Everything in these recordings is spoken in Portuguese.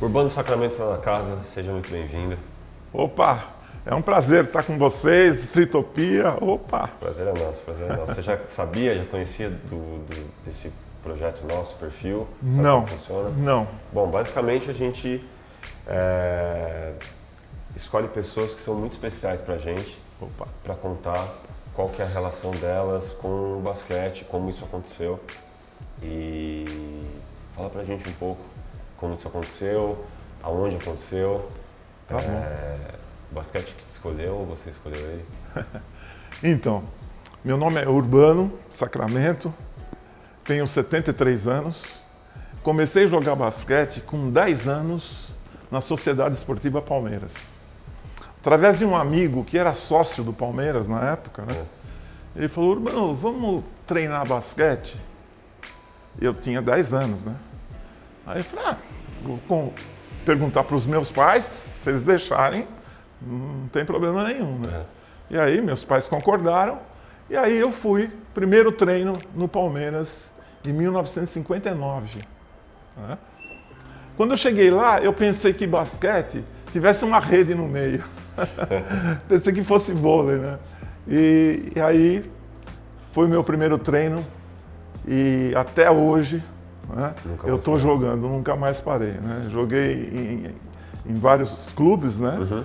Urbano Sacramento está na casa, seja muito bem-vindo. Opa, é um prazer estar com vocês, Tritopia, opa. Prazer é nosso, prazer é nosso. Você já sabia, já conhecia do, do, desse projeto nosso, perfil? Sabe não, como funciona? não. Bom, basicamente a gente é, escolhe pessoas que são muito especiais para a gente, para contar qual que é a relação delas com o basquete, como isso aconteceu. E fala pra gente um pouco como isso aconteceu, aonde aconteceu. Tá é, o basquete que te escolheu ou você escolheu ele? então, meu nome é Urbano Sacramento, tenho 73 anos. Comecei a jogar basquete com 10 anos na Sociedade Esportiva Palmeiras através de um amigo que era sócio do Palmeiras na época, né? Ele falou, Urbano, vamos treinar basquete? Eu tinha 10 anos, né? Aí eu falei, ah, vou perguntar para os meus pais, se eles deixarem, não tem problema nenhum, né? É. E aí meus pais concordaram, e aí eu fui, primeiro treino no Palmeiras, em 1959. Né? Quando eu cheguei lá, eu pensei que basquete tivesse uma rede no meio. Pensei que fosse vôlei, né? E, e, aí foi o meu primeiro treino e até hoje né, eu estou jogando, nunca mais parei. Né? Joguei em, em vários clubes, né? Uhum.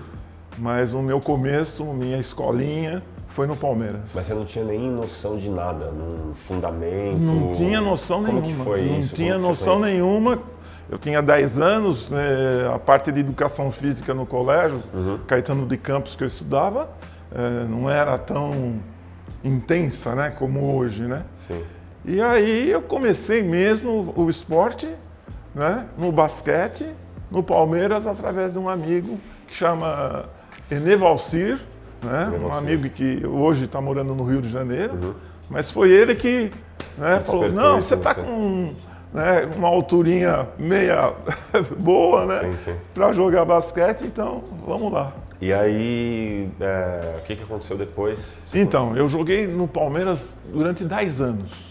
Mas o meu começo, minha escolinha, foi no Palmeiras. Mas você não tinha nem noção de nada, num fundamento? Não tinha noção Como nenhuma. Que foi não isso? tinha noção nenhuma. Eu tinha 10 anos, né, a parte de educação física no colégio, uhum. Caetano de Campos, que eu estudava, é, não era tão intensa né, como hoje. Né? Sim. E aí eu comecei mesmo o esporte né, no basquete, no Palmeiras, através de um amigo que chama Enevalcir, né, um amigo que hoje está morando no Rio de Janeiro, uhum. mas foi ele que né, falou, não, você está com né, uma alturinha meia boa, né? Para jogar basquete, então vamos lá. E aí, é, o que, que aconteceu depois? Então, eu joguei no Palmeiras durante 10 anos.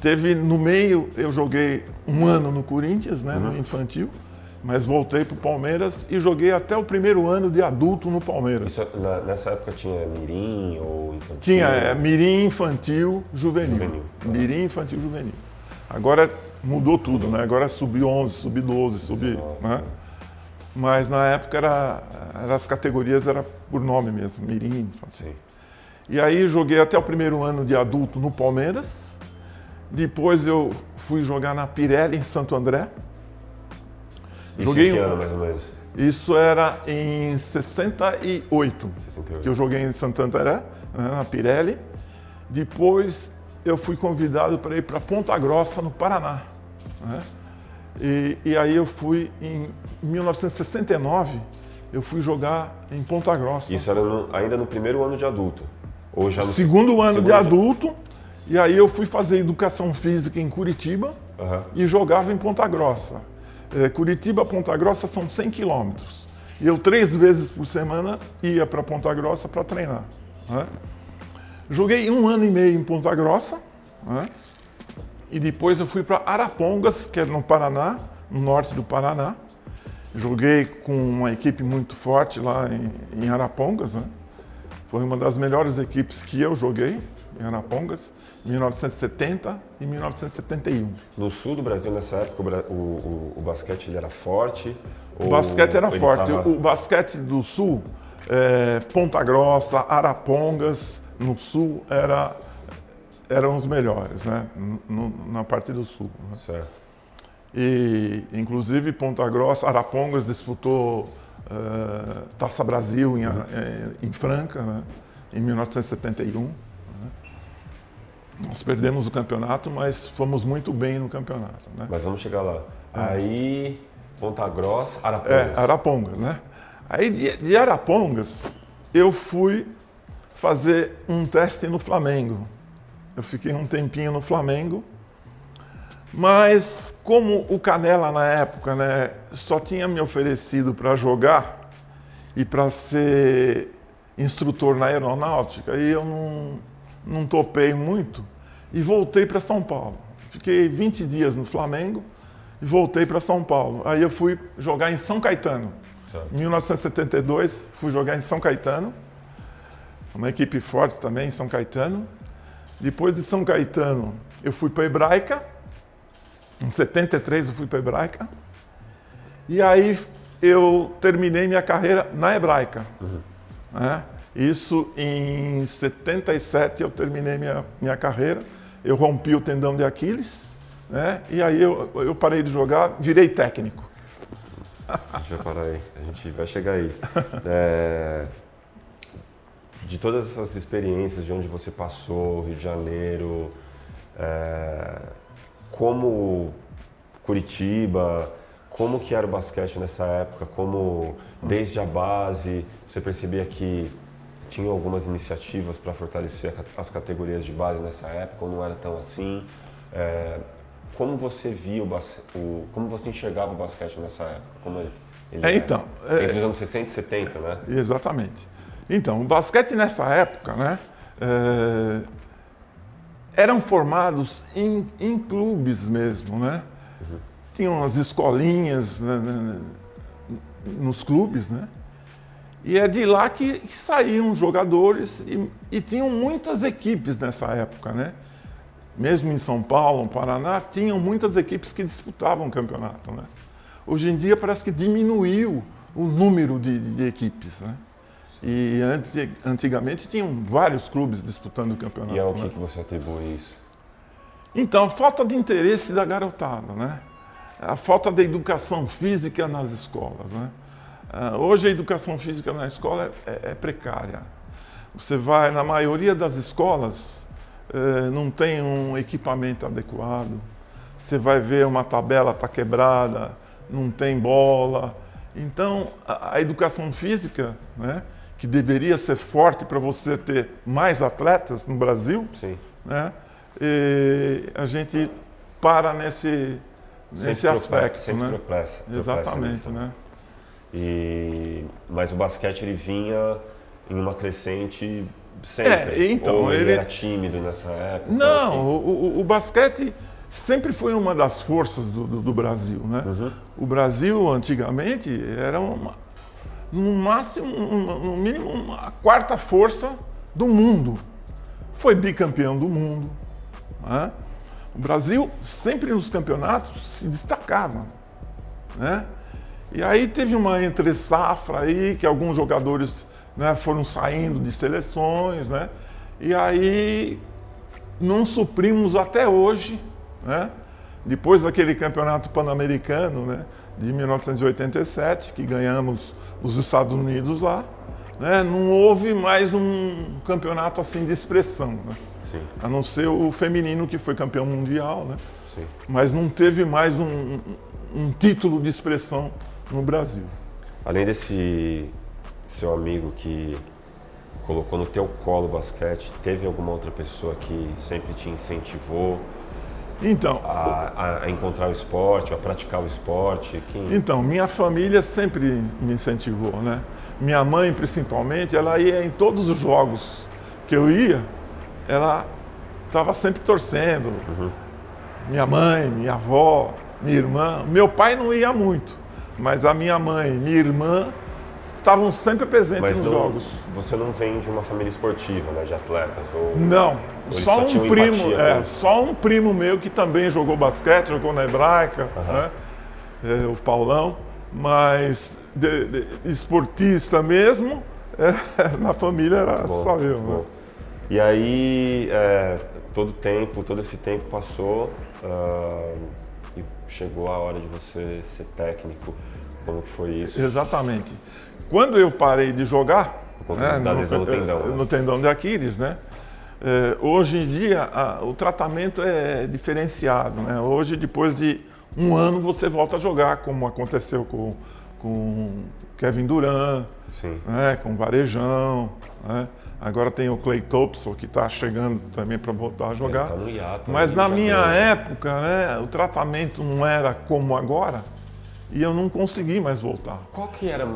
Teve no meio, eu joguei um ano no Corinthians, né, uhum. no infantil, mas voltei para o Palmeiras e joguei até o primeiro ano de adulto no Palmeiras. Isso, na, nessa época tinha mirim ou infantil? Tinha, é, mirim, infantil, juvenil. juvenil. Tá. Mirim, infantil, juvenil. Agora mudou tudo, né? Agora é sub-11, sub-12, sub... Né? Mas na época era, as categorias era por nome mesmo, mirim. Assim. E aí joguei até o primeiro ano de adulto no Palmeiras. Depois eu fui jogar na Pirelli, em Santo André. Isso joguei que ano, mais ou menos? Isso era em 68, 68. que eu joguei em Santo André, né, na Pirelli. Depois eu fui convidado para ir para Ponta Grossa, no Paraná. Né? E, e, aí eu fui em 1969, eu fui jogar em Ponta Grossa. Isso era no, ainda no primeiro ano de adulto? Ou já no segundo ano segundo de adulto. E aí eu fui fazer educação física em Curitiba uhum. e jogava em Ponta Grossa. É, Curitiba, Ponta Grossa são 100 quilômetros. E eu três vezes por semana ia para Ponta Grossa para treinar. Né? Joguei um ano e meio em Ponta Grossa. Né? E depois eu fui para Arapongas, que é no Paraná, no norte do Paraná. Joguei com uma equipe muito forte lá em, em Arapongas. Né? Foi uma das melhores equipes que eu joguei em Arapongas, 1970 e 1971. No sul do Brasil, nessa época, o, o, o basquete era forte? O basquete era forte. Tava... O, basquete do sul, é, Ponta Grossa, Arapongas, no sul, era eram os melhores, né? No, na parte do sul. Né? Certo. E, inclusive, Ponta Grossa, Arapongas disputou uh, Taça Brasil em, em, em Franca, né? em 1971. Nós perdemos o campeonato, mas fomos muito bem no campeonato. Né? Mas vamos chegar lá. É. Aí, Ponta Grossa, Arapongas. É, Arapongas, né? Aí, de, de Arapongas, eu fui fazer um teste no Flamengo. Eu fiquei um tempinho no Flamengo, mas como o Canela na época né, só tinha me oferecido para jogar e para ser instrutor na aeronáutica, e eu não, não topei muito e voltei para São Paulo. Fiquei 20 dias no Flamengo e voltei para São Paulo. Aí eu fui jogar em São Caetano. Em 1972, fui jogar em São Caetano, uma equipe forte também em São Caetano. Depois de São Caetano, eu fui para Hebraica. Em 73 eu fui para Hebraica. E aí eu terminei minha carreira na Hebraica. Uhum. Né? Isso em 77 eu terminei minha, minha carreira. Eu rompi o tendão de Aquiles. Né? E aí eu, eu parei de jogar, virei técnico. A gente vai parar aí, a gente vai chegar aí. É, de todas essas experiências, de onde você passou, Rio de Janeiro, é, como Curitiba, como que era o basquete nessa época, como desde a base você percebia que tinha algumas iniciativas para fortalecer as categorias de base nessa época, ou não era tão assim? É, como você via o, o, como você enxergava o basquete nessa época? Como ele, ele é, então, é, entre os anos 60 e 70, né? Exatamente. Então, o basquete nessa época, né, é, eram formados em, em, clubes mesmo, né? Uhum. Tinham as escolinhas né, né, né, nos clubes, né? E é de lá que, que saíam jogadores e, e tinham muitas equipes nessa época, né? mesmo em São Paulo, no Paraná, tinham muitas equipes que disputavam o campeonato. Né? Hoje em dia parece que diminuiu o número de, de equipes. Né? E antigamente tinham vários clubes disputando o campeonato. E ao né? que, que você atribui isso? Então, a falta de interesse da garotada, né? A falta de educação física nas escolas, né? Ah, hoje a educação física na escola é, é, é precária. Você vai na maioria das escolas, eh, não tem um equipamento adequado. Você vai ver uma tabela está quebrada, não tem bola. Então, a, educação física, né, que deveria ser forte para você ter mais atletas no Brasil, Sim. Né, a gente para nesse, nesse aspecto. Sempre né? tropeça, Exatamente. Né? E, mas o basquete ele vinha em uma crescente Sempre. É, então, Ou ele, ele era tímido nessa época? Não, o, o, o, basquete sempre foi uma das forças do, do, do Brasil, né? Uhum. O Brasil, antigamente, era uma, no máximo, no mínimo, uma quarta força do mundo. Foi bicampeão do mundo. Né? O Brasil, sempre nos campeonatos, se destacava. Né? E aí teve uma entre-safra aí, que alguns jogadores né, foram saindo de seleções, né? E aí não suprimos até hoje, né? Depois daquele campeonato pan-americano, né, de 1987, que ganhamos os Estados Unidos lá, né, não houve mais um campeonato assim de expressão, né? Sim. A não ser o feminino que foi campeão mundial, né? Sim. Mas não teve mais um, um título de expressão no Brasil. Além desse seu amigo que colocou no teu colo o basquete, teve alguma outra pessoa que sempre te incentivou então, a, a encontrar o esporte, a praticar o esporte? Quem... Então, minha família sempre me incentivou, né? Minha mãe, principalmente, ela ia em todos os jogos que eu ia, ela estava sempre torcendo. Uhum. Minha mãe, minha avó, minha irmã. Meu pai não ia muito, mas a minha mãe, minha irmã estavam sempre presentes Mas nos não, jogos. Você não vem de uma família esportiva, né, de atletas? Ou, não, ou só um primo, é, só um primo meu que também jogou basquete, jogou na hebraica, uhum. né, é, o Paulão, mas de, de, esportista mesmo, é, na família era bom, só eu. Né? E aí, é, todo tempo, todo esse tempo passou uh, chegou a hora de você ser técnico. Como foi isso? Exatamente. Quando eu parei de jogar, né, no, tendão, né? no tendão de Aquiles, né? É, hoje em dia a, o tratamento é diferenciado. Né? Hoje, depois de um ano, você volta a jogar, como aconteceu com, com Kevin Durant, né? com Varejão. Né? Agora tem o Clay Thompson que está chegando também para voltar a jogar. Tá hiato, Mas na minha época, né, o tratamento não era como agora e eu não consegui mais voltar. Qual que era,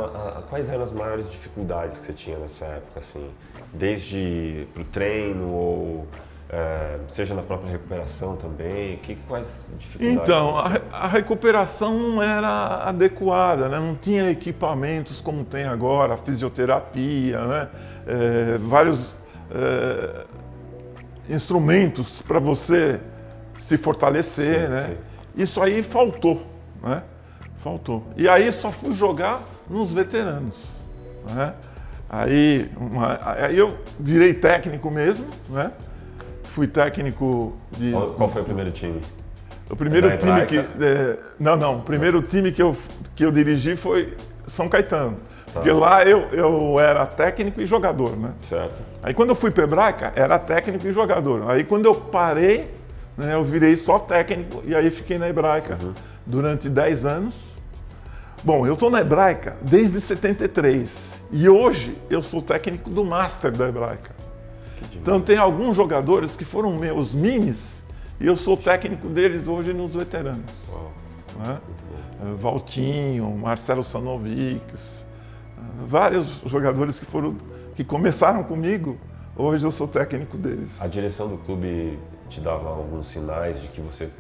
quais eram as maiores dificuldades que você tinha nessa época, assim? Desde pro treino ou É, seja na própria recuperação também? Que, quais dificuldades? Então, a, a, recuperação não era adequada, né? não tinha equipamentos como tem agora, fisioterapia, né? É, vários é, instrumentos para você se fortalecer. Sim, né? Sim. Isso aí faltou. Né? Faltou. E aí só fui jogar nos veteranos. Né? Aí, uma, aí eu virei técnico mesmo, né? Fui técnico de. Qual foi o primeiro time? O primeiro time que. É, não, não. O primeiro time que eu, que eu dirigi foi São Caetano. Tá. Porque lá eu, eu era técnico e jogador, né? Certo. Aí quando eu fui para Hebraica, era técnico e jogador. Aí quando eu parei, né, eu virei só técnico e aí fiquei na Hebraica uhum. durante 10 anos. Bom, eu estou na Hebraica desde 73 e hoje eu sou técnico do Master da Hebraica. Então tem alguns jogadores que foram meus minis e eu sou técnico deles hoje nos veteranos. Né? Valtinho, Marcelo Sanovics, vários jogadores que foram que começaram comigo, hoje eu sou técnico deles. A direção do clube te dava alguns sinais de que você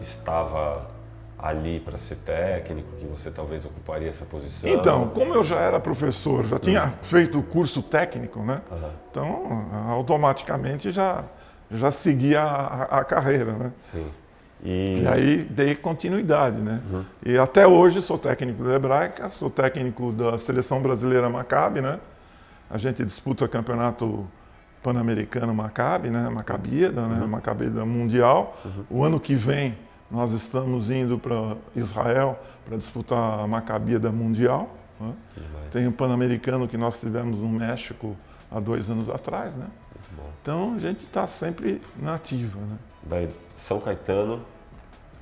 estava ali para ser técnico, que você talvez ocuparia essa posição? Então, como eu já era professor, já tinha uhum. feito o curso técnico, né? Uhum. Então, automaticamente já, já seguia a, a carreira, né? Sim. E... e... aí dei continuidade, né? Uhum. E até hoje sou técnico da Hebraica, sou técnico da Seleção Brasileira Maccabi, né? A gente disputa o campeonato pan-americano Maccabi, né? Maccabieda, né? Uhum. Maccabieda Mundial. Uhum. O ano que vem nós estamos indo para Israel para disputar a Maccabieda Mundial. Né? Tem o Pan-Americano que nós tivemos no México há dois anos atrás, né? Então a gente está sempre na ativa, né? Daí São Caetano,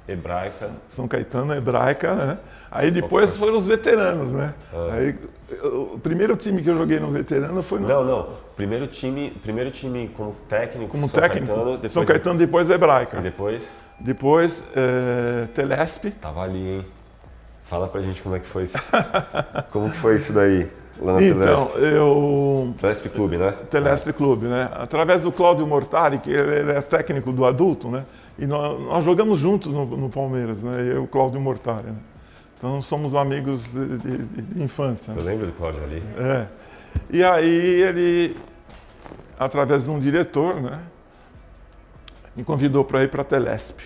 hebraica. São Caetano, hebraica, né? Aí depois foram os veteranos, né? Ah. Aí, o primeiro time que eu joguei no veterano foi no. Não, não. Primeiro time, primeiro time como técnico. Como São técnico. Caetano, depois... São Caetano, depois hebraica. E depois? Depois, é, Telesp. Tava ali, hein? Fala pra gente como é que foi isso. como que foi isso daí? Lá na então, Telesp. eu... Telesp Clube, né? Telesp Clube, né? Através do Cláudio Mortari, que ele é técnico do adulto, né? E nós, nós jogamos juntos no, no, Palmeiras, né? Eu e o Cláudio Mortari, né? Então somos amigos de, de, de infância. Eu lembro do Cláudio ali. É. E aí ele, através de um diretor, né? Me convidou para ir para a Telesp.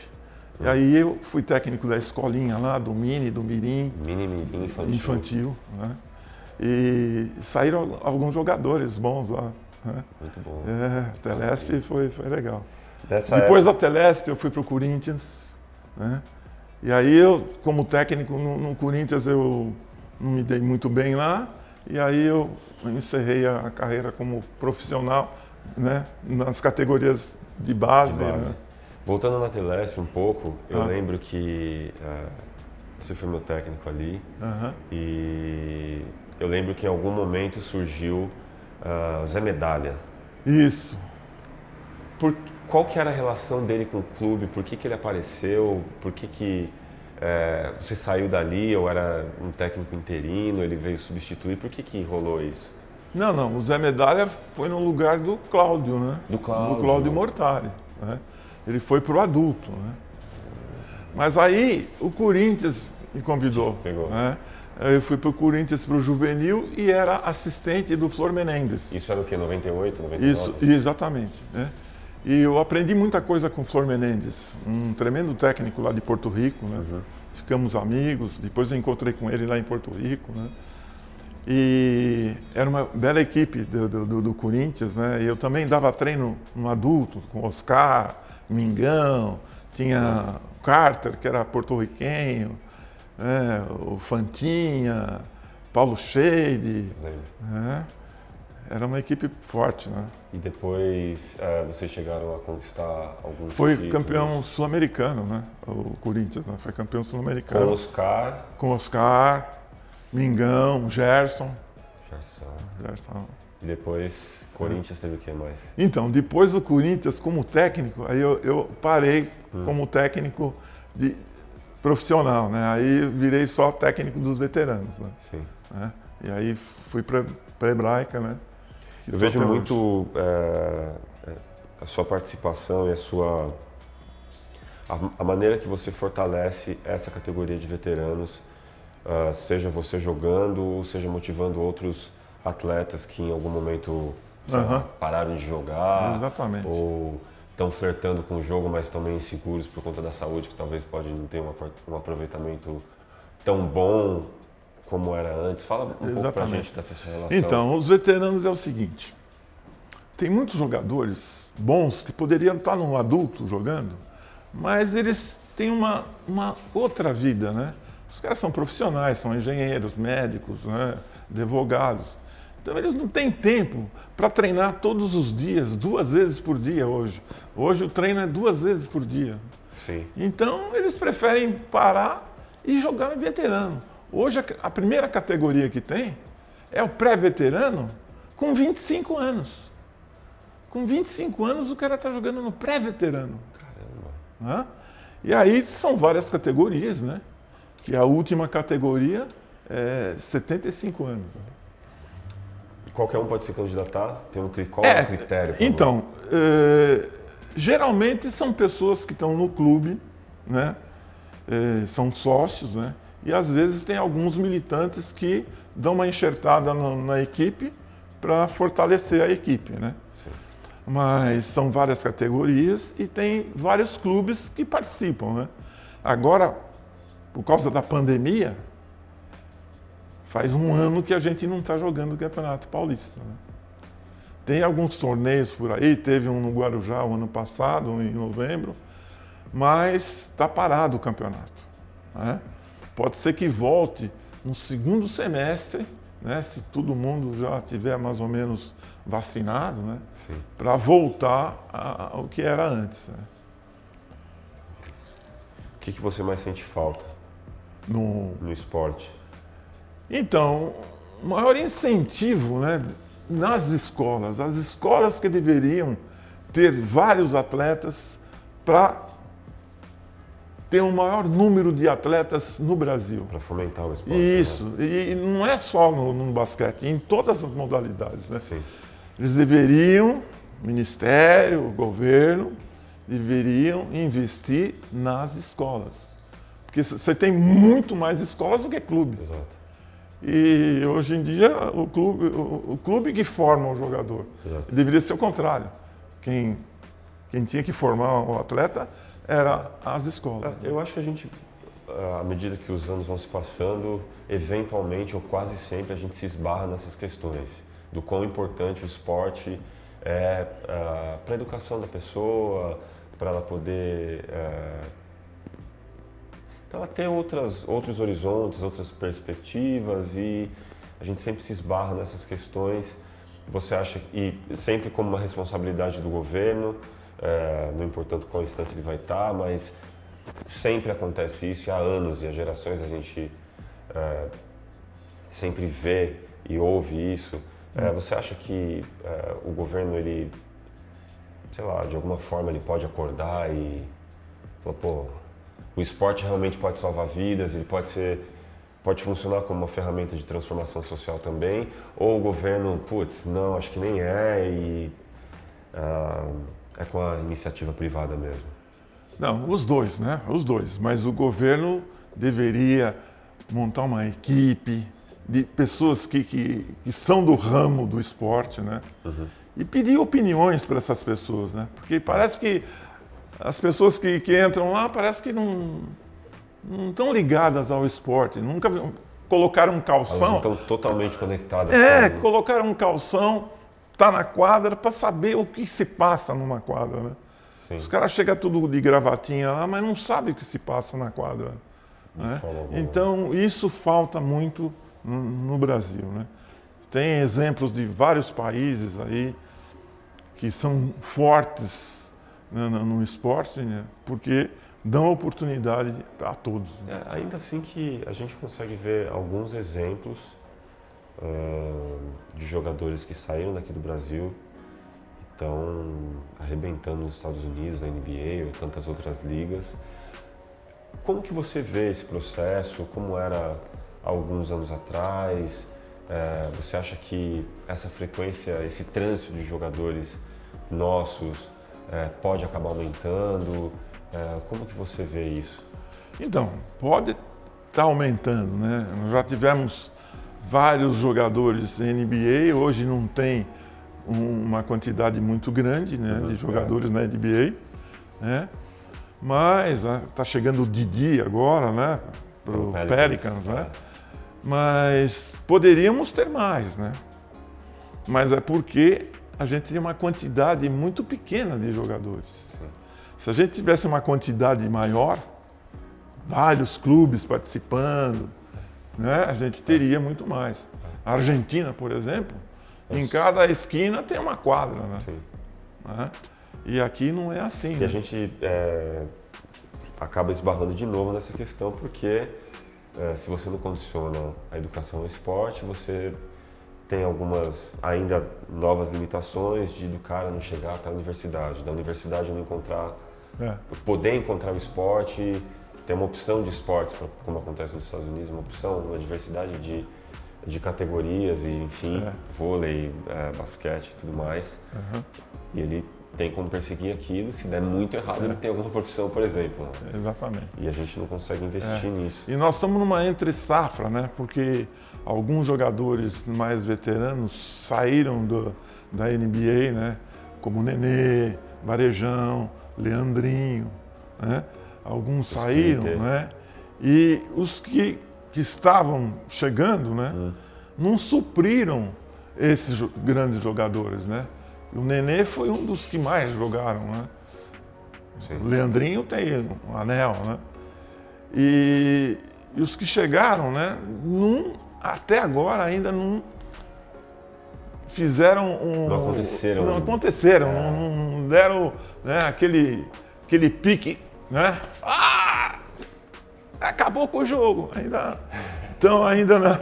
E aí eu fui técnico da escolinha lá, do Mini, do Mirim. Mini, Mirim, infantil. Infantil, né? E saíram alguns jogadores bons lá. Né? Muito bom. É, Telesp foi, foi legal. Dessa Depois época... da Telesp eu fui para o Corinthians. Né? E aí eu, como técnico no, no, Corinthians, eu não me dei muito bem lá. E aí eu encerrei a carreira como profissional né? nas categorias de base. De base. Né? Voltando na Telesp um pouco, eu ah. lembro que uh, você foi meu técnico ali e eu lembro que em algum momento surgiu uh, Zé Medalha. Isso. Por, qual que era a relação dele com o clube? Por que, que ele apareceu? Por que, que é, você saiu dali ou era um técnico interino? Ele veio substituir? Por que, que rolou isso? Não, não. O Zé Medalha foi no lugar do Cláudio, né? Do Cláudio. Do Cláudio Mortari. Né? Ele foi para o adulto, né? Mas aí o Corinthians me convidou. Pegou. Né? Eu fui para o Corinthians para o juvenil e era assistente do Flor Menendez. Isso era o quê? 98, 99? Isso, exatamente. Né? E eu aprendi muita coisa com o Flor Menendez, um tremendo técnico lá de Porto Rico. Né? Uhum. Ficamos amigos, depois eu encontrei com ele lá em Porto Rico. Né? E era uma bela equipe do, do, do Corinthians, né? E eu também dava treino no adulto, com Oscar, Mingão, tinha o Carter, que era porto-riquenho, né? o Fantinha, Paulo Scheide. Né? Era uma equipe forte, né? E depois é, vocês chegaram a conquistar alguns Foi títulos. campeão sul-americano, né? O Corinthians né? foi campeão sul-americano. Com Oscar. Com Oscar. Mingão, Gerson. Gerson. Gerson. E depois, Corinthians teve o que mais? Então, depois do Corinthians, como técnico, aí eu, eu parei hum. como técnico de, profissional, né? Aí virei só técnico dos veteranos. Né? Sim. Né? E aí fui para a Hebraica, né? eu vejo muito é, a sua participação e a sua a, a maneira que você fortalece essa categoria de veteranos, uh, seja você jogando ou seja motivando outros atletas que em algum momento uhum. pararam de jogar Exatamente. ou estão flertando com o jogo, mas estão meio inseguros por conta da saúde, que talvez pode não ter um aproveitamento tão bom como era antes. Fala um Exatamente. pouco pra gente dessa relação. Então, os veteranos é o seguinte, tem muitos jogadores bons que poderiam estar no adulto jogando, mas eles têm uma, uma outra vida, né? Os caras são profissionais, são engenheiros, médicos, né? advogados. Então eles não têm tempo para treinar todos os dias, duas vezes por dia hoje. Hoje o treino é duas vezes por dia. Sim. Então eles preferem parar e jogar no veterano. Hoje a, a primeira categoria que tem é o pré-veterano com 25 anos. Com 25 anos, o cara está jogando no pré-veterano. Caramba. E aí são várias categorias, né? Que a última categoria é 75 anos. Qualquer um pode se candidatar? Tem um, qual é, é o critério? Então, é, geralmente são pessoas que estão no clube, né? É, são sócios, né? E às vezes tem alguns militantes que dão uma enxertada na, na equipe para fortalecer a equipe, né? mas são várias categorias e tem vários clubes que participam. Né? Agora, por causa da pandemia, faz um ano que a gente não está jogando o Campeonato Paulista. Né? Tem alguns torneios por aí, teve um no Guarujá o ano passado, em novembro, mas está parado o campeonato. Né? Pode ser que volte no segundo semestre né, se todo mundo já tiver mais ou menos vacinado, né, para voltar ao que era antes. Né. O que, que você mais sente falta no, no esporte? Então, o maior incentivo né, nas escolas, as escolas que deveriam ter vários atletas para tem um maior número de atletas no Brasil. Para fomentar o esporte. Isso, né? e não é só no, no, basquete, em todas as modalidades. Né? Sim. Eles deveriam, Ministério, governo, deveriam investir nas escolas. Porque você tem muito mais escolas do que clube. Exato. E hoje em dia o clube, o, o clube que forma o jogador. Exato. Deveria ser o contrário. Quem, quem tinha que formar o atleta era as escolas. É, eu acho que a gente, à medida que os anos vão se passando, eventualmente ou quase sempre a gente se esbarra nessas questões do quão importante o esporte é uh, para a educação da pessoa, para ela poder uh, para ela ter outras, outros horizontes, outras perspectivas e a gente sempre se esbarra nessas questões. Você acha e sempre como uma responsabilidade do governo, é, não importando qual instância ele vai estar, mas sempre acontece isso há anos e há gerações a gente é, sempre vê e ouve isso. É, você acha que é, o governo, ele, sei lá, de alguma forma ele pode acordar e falar, pô, o esporte realmente pode salvar vidas, ele pode ser pode funcionar como uma ferramenta de transformação social também, ou o governo, putz, não, acho que nem é e uh, é com a iniciativa privada mesmo? Não, os dois, né? Os dois. Mas o governo deveria montar uma equipe de pessoas que, que, que são do ramo do esporte, né? Uhum. E pedir opiniões para essas pessoas, né? Porque parece que as pessoas que, que entram lá parece que não, não estão ligadas ao esporte, nunca colocaram um calção. Elas estão totalmente conectadas. É, com... colocaram um calção está na quadra para saber o que se passa numa quadra, né? Sim. Os caras chegam tudo de gravatinha lá, mas não sabem o que se passa na quadra. Né? Então, isso falta muito no, no, Brasil. Né? Tem exemplos de vários países aí que são fortes né, no, no, esporte, né? porque dão oportunidade a todos. Né? É, ainda assim que a gente consegue ver alguns exemplos uh, de jogadores que saíram daqui do Brasil e estão arrebentando nos Estados Unidos, na NBA ou tantas outras ligas. Como que você vê esse processo? Como era alguns anos atrás? Uh, você acha que essa frequência, esse trânsito de jogadores nossos é, pode acabar aumentando? É, como que você vê isso? Então, pode estar tá aumentando, né? Nós já tivemos vários jogadores NBA, hoje não tem uma quantidade muito grande né, de jogadores na NBA, né? Mas está né, chegando o Didi agora, né? Para o Pelicans, né? É. Mas poderíamos ter mais, né? Mas é porque a gente tem uma quantidade muito pequena de jogadores. Sim. Se a gente tivesse uma quantidade maior, vários clubes participando, né, a gente teria muito mais. A Argentina, por exemplo, em cada esquina tem uma quadra, né? Sim. né? E aqui não é assim. E né? a gente é, acaba esbarrando de novo nessa questão, porque é, se você não condiciona a educação ao esporte, você tem algumas ainda novas limitações de do cara não chegar até a universidade, da universidade não encontrar, é. poder encontrar o esporte, ter uma opção de esportes, como acontece nos Estados Unidos, uma opção, uma diversidade de, de categorias, e, enfim, é. vôlei, é, basquete e tudo mais. Uhum. E ele tem como perseguir aquilo. Se der muito errado, é. ele tem alguma profissão, por exemplo. Exatamente. E a gente não consegue investir é. nisso. E nós estamos numa entre safra, né? Porque alguns jogadores mais veteranos saíram do, da NBA, né? Como Nenê, Varejão, Leandrinho, né? Alguns saíram, né? E os que, que estavam chegando, né? Hum. Não supriram esses grandes jogadores, né? O Nenê foi um dos que mais jogaram, né? Sim. O Leandrinho tem um anel, né? E, e os que chegaram, né? Não, até agora ainda não fizeram um. Não aconteceram. Não aconteceram, é. não, não, deram né, aquele, aquele pique, né? Ah! Acabou com o jogo. Ainda, então ainda na,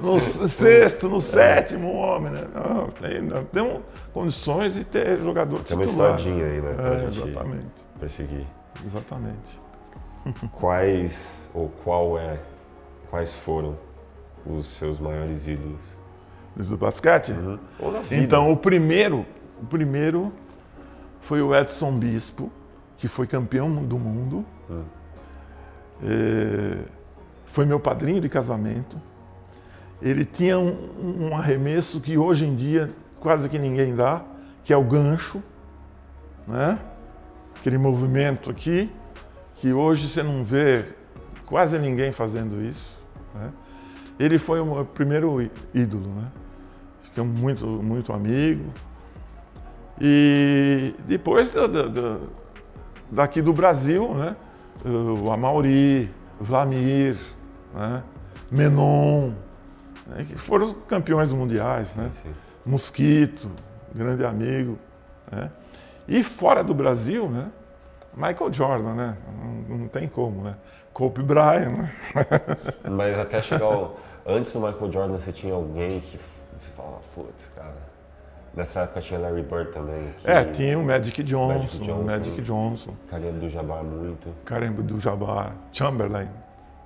no sexto, no sétimo homem, né? Não, não, temos condições de ter jogador tem titular. Tem uma estradinha aí, né? É, exatamente. Perseguir. Exatamente. Quais ou qual é, quais foram os seus maiores ídolos? Do basquete? Uhum. Ou vida. Então, o primeiro, o primeiro foi o Edson Bispo, que foi campeão do mundo. Uhum. É, foi meu padrinho de casamento ele tinha um, um, arremesso que hoje em dia quase que ninguém dá, que é o gancho, né? Aquele movimento aqui, que hoje você não vê quase ninguém fazendo isso. Né? Ele foi o meu primeiro ídolo, né? Ficamos muito, muito amigo. E depois daqui do Brasil, né? O Amauri, Vlamir, né? Menon, né, que foram campeões mundiais, né? Sim. Mosquito, grande amigo. Né? E fora do Brasil, né? Michael Jordan, né? Não, não tem como, né? Kobe Bryant, né? Mas até chegar ao... Antes do Michael Jordan, você tinha alguém que você falava, putz, cara... Nessa época tinha Larry Bird também. É, tinha o Magic Johnson, Magic Johnson, Magic Johnson. Kareem do Jabbar muito. Kareem do Jabbar, Chamberlain,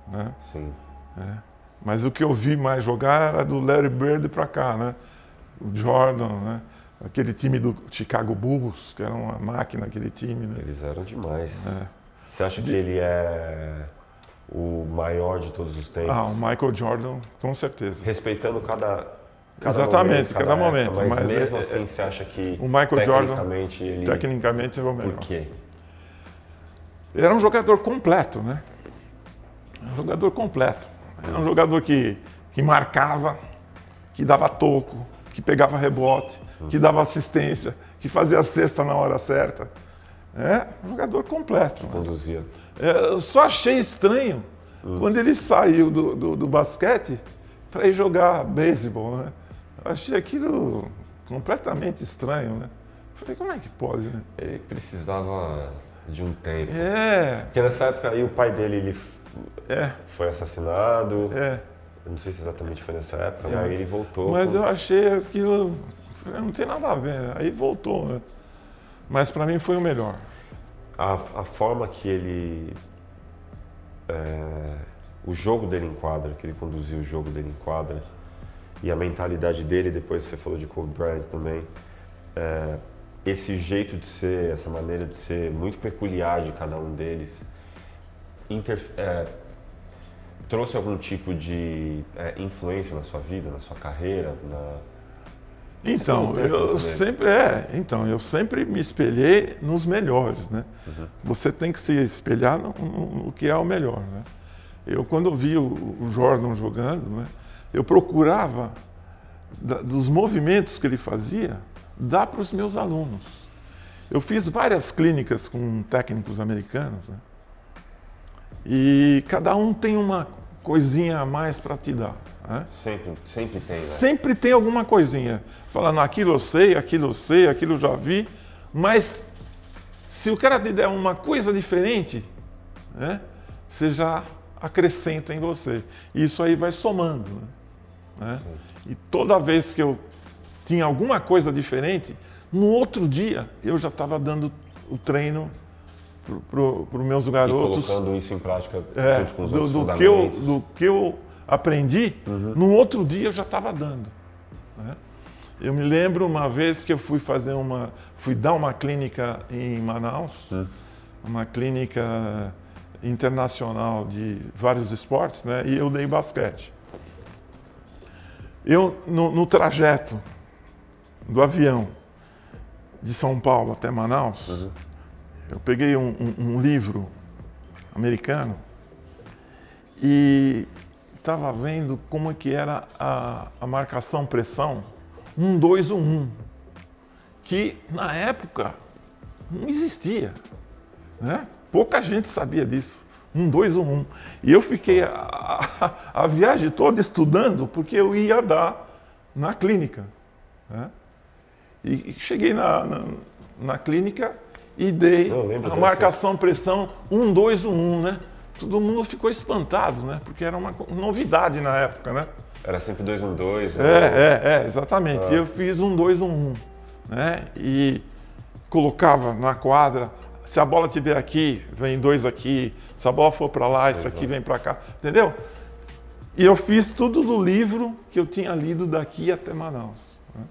né? Sim. É. Mas o que eu vi mais jogar era do Larry Bird para cá, né? O Jordan, né? Aquele time do Chicago Bulls, que era uma máquina aquele time, né? Eles eram demais. É. Você acha que ele é o maior de todos os tempos? Ah, o Michael Jordan, com certeza. Respeitando cada, cada Exatamente, momento, cada, cada momento. mas, mas mesmo é, assim, você acha que o Michael tecnicamente Jordan, ele... Tecnicamente é o melhor. Por quê? Ele era um jogador completo, né? Um jogador completo. Era um jogador que, que marcava, que dava toco, que pegava rebote, que dava assistência, que fazia a cesta na hora certa. É, um jogador completo. Né? Conduzia. É, eu só achei estranho hum. quando ele saiu do, do, do basquete para ir jogar beisebol, né? Eu achei aquilo completamente estranho, né? Falei, como é que pode, né? Ele precisava de um tempo. É. Porque nessa época aí o pai dele, ele é. foi assassinado. É. Eu não sei se exatamente foi nessa época, é. mas aí ele voltou. Mas com... eu achei aquilo. Não tem nada a ver, né? Aí voltou, né? Mas para mim foi o melhor. A, a forma que ele. É, o jogo dele em quadra, que ele conduziu o jogo dele em quadra, e a mentalidade dele, depois você falou de Kobe Bryant também, é, esse jeito de ser, essa maneira de ser muito peculiar de cada um deles, é, trouxe algum tipo de é, influência na sua vida, na sua carreira, na então, eu sempre é, então, eu sempre me espelhei nos melhores, né? Uhum. Você tem que se espelhar no, no, no, que é o melhor, né? Eu quando vi o, o Jordan jogando, né, eu procurava da, dos movimentos que ele fazia, dar para os meus alunos. Eu fiz várias clínicas com técnicos americanos, né? E cada um tem uma coisinha a mais para te dar. Né? Sempre, sempre tem. Né? Sempre tem alguma coisinha. Falando, aquilo eu sei, aquilo eu sei, aquilo eu já vi. Mas se o cara te der uma coisa diferente, né, você já acrescenta em você. E isso aí vai somando. Né? E toda vez que eu tinha alguma coisa diferente, no outro dia eu já estava dando o treino para os meus garotos. E colocando isso em prática é, junto com os do, outros do que eu Do que eu aprendi, uhum. no outro dia eu já estava dando. Né? Eu me lembro uma vez que eu fui fazer uma, fui dar uma clínica em Manaus, uhum. uma clínica internacional de vários esportes, né? E eu dei basquete. Eu no, no trajeto do avião de São Paulo até Manaus, uhum. eu peguei um, um, um livro americano e estava vendo como é que era a, a marcação pressão 1, 2, 1, 1, que na época não existia. Né? Pouca gente sabia disso. 1, 2, 1, 1. E eu fiquei a, a, a, viagem toda estudando porque eu ia dar na clínica. Né? E cheguei na, na, na clínica e dei a marcação pressão 1, 2, 1, 1, né? Todo mundo ficou espantado, né? Porque era uma novidade na época, né? Era sempre 2 um 2 né? É, é, é, exatamente. Ah. E eu fiz um 2 um 1, um, né? E colocava na quadra, se a bola estiver aqui, vem dois aqui, se a bola for para lá, isso aqui vem para cá, entendeu? E eu fiz tudo do livro que eu tinha lido daqui até Manaus. Né?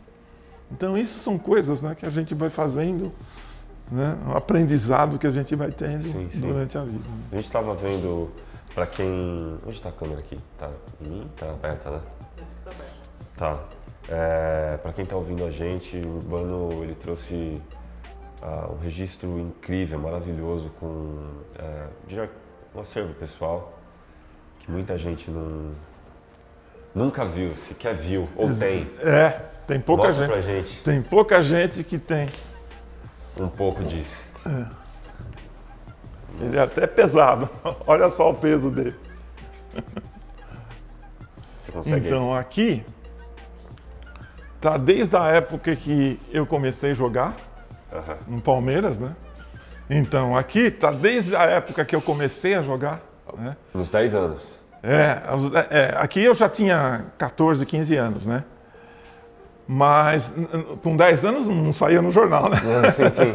Então, isso são coisas né, que a gente vai fazendo né? um aprendizado que a gente vai tendo sim, sim. durante a vida. A gente estava vendo, para quem. Onde está a câmera aqui? Tá em mim? Tá aberta, né? Esse está aberto. Tá. É, para quem está ouvindo a gente, o Urbano ele trouxe uh, um registro incrível, maravilhoso, com uh, um acervo pessoal que muita gente não, nunca viu, sequer viu, ou tem. É, tem pouca Mostra gente. Pra gente. Tem pouca gente que tem um pouco disso. É. Ele é até pesado. Olha só o peso dele. Você consegue? Então aqui tá desde a época que eu comecei a jogar no Palmeiras, né? Então aqui tá desde a época que eu comecei a jogar. Né? Nos 10 anos. É, é, aqui eu já tinha 14, 15 anos, né? Mas com 10 anos não saía no jornal, né? Ah, sim, sim.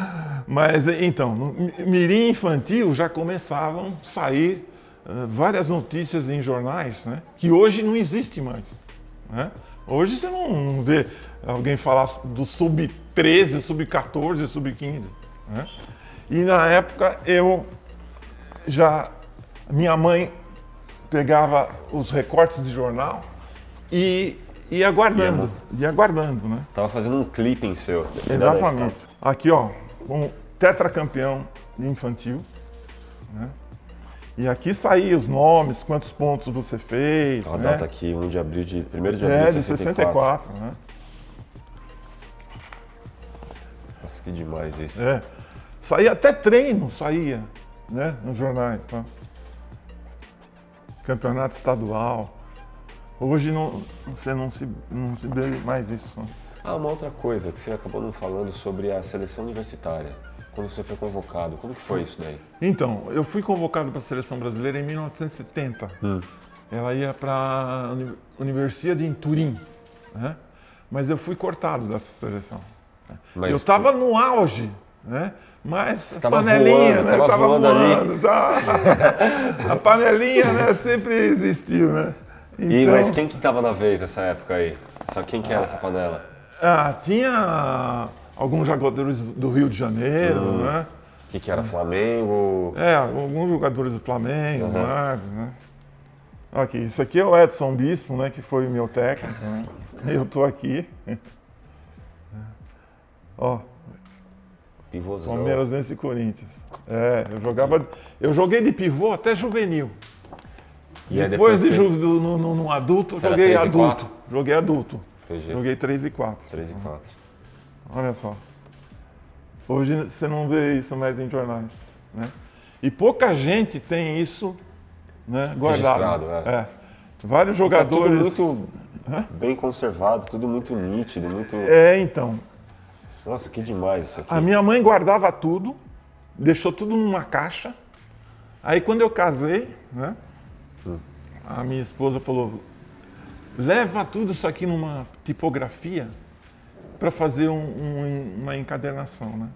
Mas então, no mirim infantil já começavam a sair uh, várias notícias em jornais, né? Que hoje não existe mais. Né? Hoje você não vê alguém falar do sub-13, sub-14, sub-15. Né? E na época eu já. Minha mãe pegava os recortes de jornal e e aguardando, e aguardando, né? Tava fazendo um clipe em seu. Exatamente. Aqui, ó, um tetracampeão infantil, né? E aqui saía os nomes, quantos pontos você fez. A né? data aqui, 1 de abril de 1 de abril é, de 64. 64 né? Nossa, que demais isso. É. Saía até treino, saía, né? Nos jornais, tá? Campeonato estadual. Hoje não, você não se, não se vê mais isso. Ah, uma outra coisa que você acabou não falando sobre a seleção universitária. Quando você foi convocado, como que foi isso daí? Então, eu fui convocado para a seleção brasileira em 1970. Hum. Ela ia para a Universidade em Turim, né? mas eu fui cortado dessa seleção. Mas eu estava no auge, né? Mas a panelinha, voando, né? Tava, tava voando, voando ali. Tá... a panelinha, né? Sempre existiu, né? Então... E, mas quem que estava na vez nessa época aí? Só quem que era essa panela? Ah, tinha alguns jogadores do Rio de Janeiro, Hum. né? Que, que era Flamengo? É, alguns jogadores do Flamengo, né? né? Aqui, isso aqui é o Edson Bispo, né? Que foi meu técnico, né? Eu tô aqui. Ó, Pivôzão. Palmeiras e Corinthians. É, eu jogava. Eu joguei de pivô até juvenil. E aí Depois, de você- do- no, no- no adulto, era joguei 3 adulto. 4? Joguei adulto. Entendi. Joguei 3 e 4. 3 e 4. Olha só. Hoje você não vê isso mais em jornais. Né? E pouca gente tem isso né, guardado. Registrado, é. É. Vários Tá tudo jogadores. muito bem conservado, tudo muito nítido, muito. É, então. Nossa, que demais isso aqui. A minha mãe guardava tudo, deixou tudo numa caixa. Aí quando eu casei, né? A minha esposa falou: leva tudo isso aqui numa tipografia para fazer um- um- uma encadernação, né?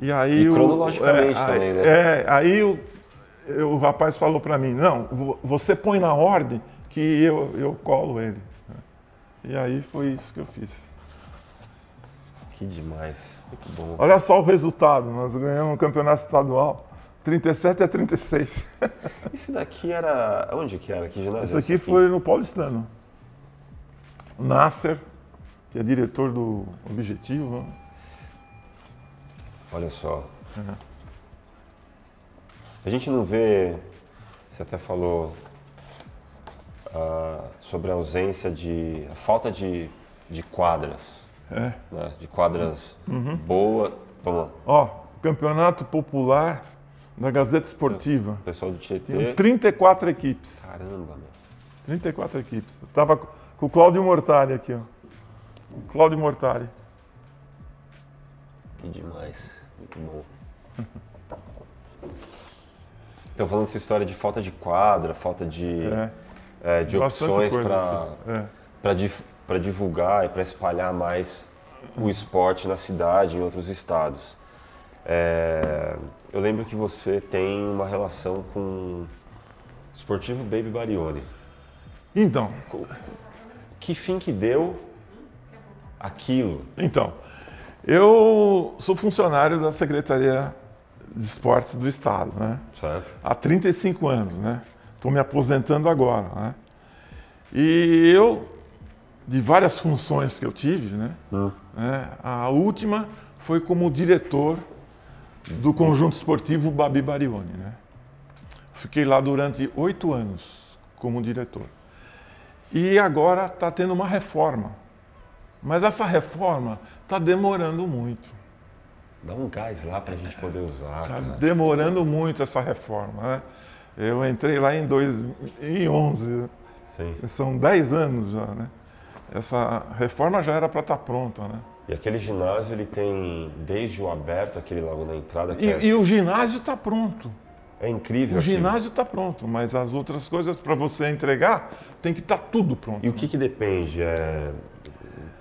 E aí E o- cronologicamente é, também, aí- né? É, aí o, o rapaz falou para mim: não, vo- você põe na ordem que eu, eu colo ele. E aí foi isso que eu fiz. Que demais. Muito bom. Olha só o resultado, nós ganhamos o campeonato estadual, 37 a 36. Isso daqui era. Onde que era? Que ginásio Isso é aqui foi no Paulistano. O Nasser, que é diretor do Objetivo? Olha só. A gente não vê. Você até falou ah, sobre a ausência de. a falta de, de quadras. É. né? De quadras boas. Vamos lá. Ó, Campeonato Popular da Gazeta Esportiva. O pessoal do Tietê. 34 equipes. Caramba, meu. 34 equipes. Eu tava com o Cláudio Mortari aqui, ó. Cláudio Mortari. Que demais. Muito bom. Então, falando dessa história de falta de quadra, falta de, É. é, de Bastante opções para. É. divulgar e para espalhar mais o esporte na cidade e em outros estados. É, eu lembro que você tem uma relação com o Esportivo Baby Barione. Então, Que fim que deu aquilo? Então, eu sou funcionário da Secretaria de Esportes do Estado, né? Certo? Há 35 anos, né? Estou me aposentando agora, né? E eu, de várias funções que eu tive, né? né, a última foi como diretor do Conjunto Esportivo Babi Barione, né? Fiquei lá durante oito anos como diretor. E agora está tendo uma reforma. Mas essa reforma está demorando muito. Dá um gás lá para a gente poder usar. Está demorando muito essa reforma. Né? Eu entrei lá em 2011, Sim. são 10 anos já. Né? Essa reforma já era para estar pronta. Né? E aquele ginásio ele tem desde o aberto, aquele logo na entrada, que é, E, e o ginásio está pronto. é incrível. O aquilo. ginásio está pronto, mas as outras coisas para você entregar tem que estar tudo pronto. E o que, que depende? É...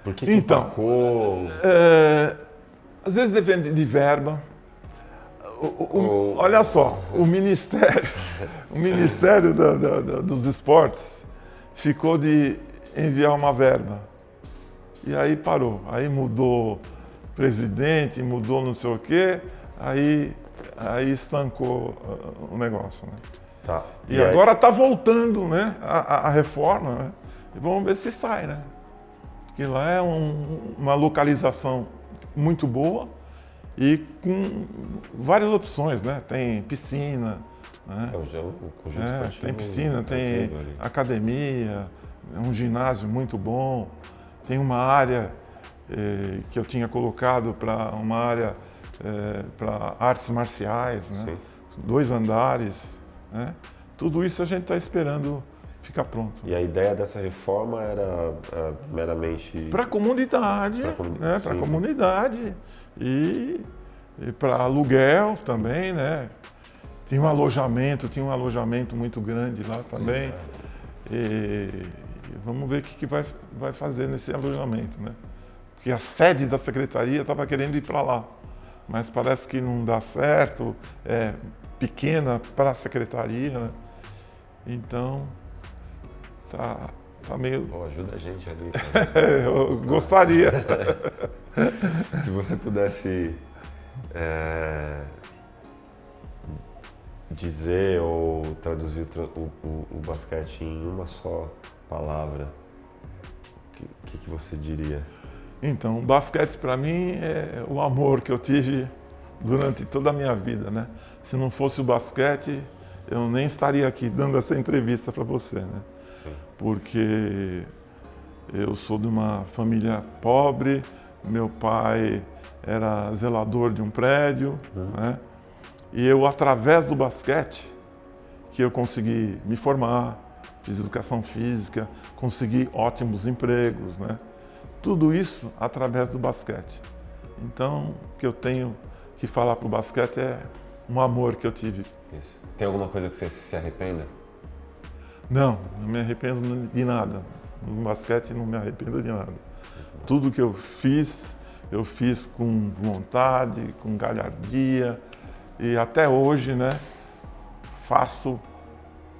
Por que, que Então, empacou? É, às vezes depende de verba. O- o- O- olha só, o Ministério, o Ministério da- da- da- dos Esportes ficou de enviar uma verba. E aí parou. Aí mudou presidente, mudou não sei o quê, aí, aí estancou ah, o negócio. Né? Tá. E, aí- agora está voltando né, a, a- reforma, né? E vamos ver se sai, né? Porque lá é um- uma localização muito boa e com várias opções, né? Tem piscina, né? É conjunto É, tem piscina, tem incrível ali. academia, um ginásio muito bom, tem uma área eh, que eu tinha colocado para uma área para artes marciais, né? Dois andares, né? Tudo isso a gente está esperando ficar pronto. E a ideia dessa reforma era é, meramente. Para a comunidade, comuni- né? Para a comunidade e, para aluguel também, né? Tinha um alojamento, tinha um alojamento muito grande lá também. E, vamos ver o que, que vai, vai fazer nesse alojamento, né? Porque a sede da secretaria estava querendo ir para lá, mas parece que não dá certo, é pequena para a secretaria, né? Então, tá, tá meio. Pô, ajuda a gente ali. eu gostaria. Se você pudesse é, dizer ou traduzir o, o, o, basquete em uma só palavra, o que, que, você diria? Então, o basquete para mim é o amor que eu tive durante toda a minha vida, né? Se não fosse o basquete, eu nem estaria aqui dando essa entrevista para você, né? Sim. Porque eu sou de uma família pobre, meu pai era zelador de um prédio, uhum. né? E eu, através do basquete, que eu consegui me formar, fiz educação física, consegui ótimos empregos, né? Tudo isso através do basquete. Então, o que eu tenho que falar para o basquete é um amor que eu tive. Isso. Tem alguma coisa que você se arrependa? Não, não me arrependo de nada. No basquete não me arrependo de nada. Tudo que eu fiz, eu fiz com vontade, com galhardia e até hoje, né, faço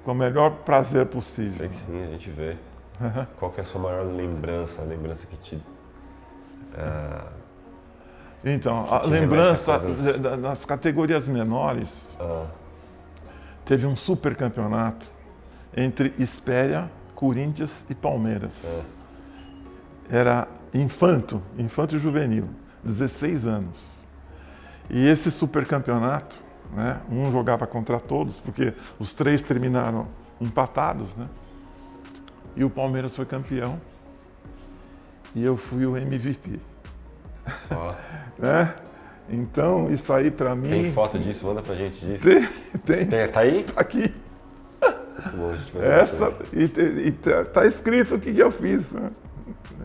com o melhor prazer possível. Sei que sim, a gente vê. Qual que é a sua maior lembrança, a lembrança que te... Uh, então, a lembrança coisas... nas categorias menores, ah. teve um super campeonato entre Espéria, Corinthians e Palmeiras. Ah. Era infanto, infanto juvenil, 16 anos. E esse super campeonato, né, um jogava contra todos, porque os três terminaram empatados, né? E o Palmeiras foi campeão. E eu fui o MVP. Oh. né? Então, isso aí para mim. Tem foto disso? Manda pra gente disso. Tem. tem. tem tá aí? Tá aqui. Bom, Essa, e, e tá, tá escrito o que, que eu fiz. Né?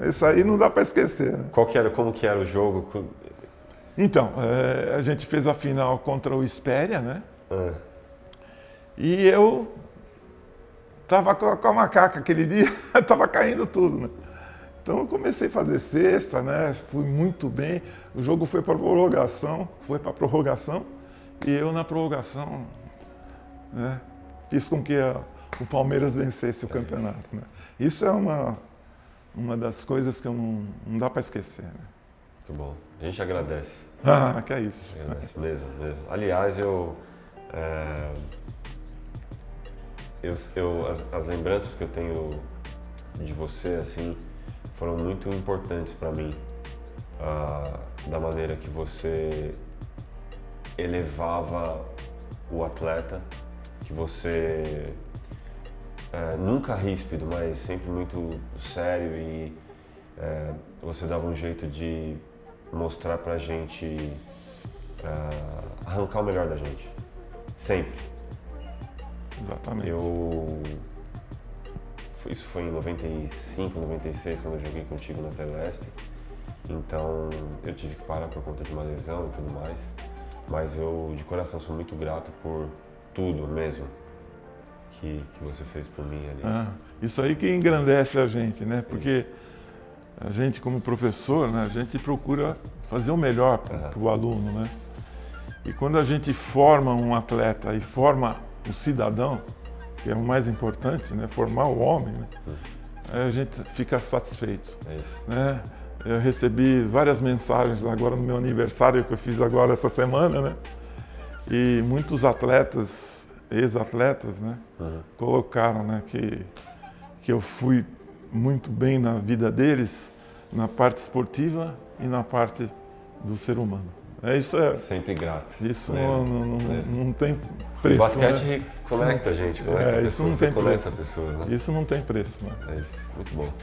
Isso aí não dá para esquecer. Né? Qual que era, como que era o jogo? Então, é, a gente fez a final contra o Espéria, né? Ah. E eu tava com a, com a macaca aquele dia, tava caindo tudo, né? Então eu comecei a fazer cesta, né? Fui muito bem. O jogo foi para prorrogação, foi para prorrogação e eu na prorrogação, né? Fiz com que a, o Palmeiras vencesse o é campeonato. Isso. Né? isso é uma uma das coisas que eu não, não dá para esquecer. Né? Muito bom. A gente agradece. Ah, que é isso. Agradece mesmo, mesmo. Aliás, eu, é, eu, eu as, as lembranças que eu tenho de você, assim, foram muito importantes para mim, uh, da maneira que você elevava o atleta, que você uh, nunca ríspido, mas sempre muito sério e uh, você dava um jeito de mostrar pra gente arrancar o melhor da gente, sempre. Exatamente. Eu isso foi em 95, 96, quando eu joguei contigo na Telesp. Então eu tive que parar por conta de uma lesão e tudo mais. Mas eu, de coração, sou muito grato por tudo mesmo que, que você fez por mim ali. Ah, isso aí que engrandece a gente, né? Porque isso. A gente, como professor, né, a gente procura fazer o melhor para o aluno, né? E quando a gente forma um atleta e forma um cidadão, que é o mais importante, né? formar o homem, né? a gente fica satisfeito. É né? Eu recebi várias mensagens agora no meu aniversário que eu fiz agora essa semana, né? E muitos atletas, ex-atletas, né? Uhum. Colocaram, né? Que, que eu fui muito bem na vida deles, na parte esportiva e na parte do ser humano. É isso é. Sempre grato. Isso não, não, não, não, tem preço. O basquete né? conecta a gente, conecta é, pessoas, isso não tem conecta preço. pessoas, né? Isso não tem preço, né? É isso, muito bom.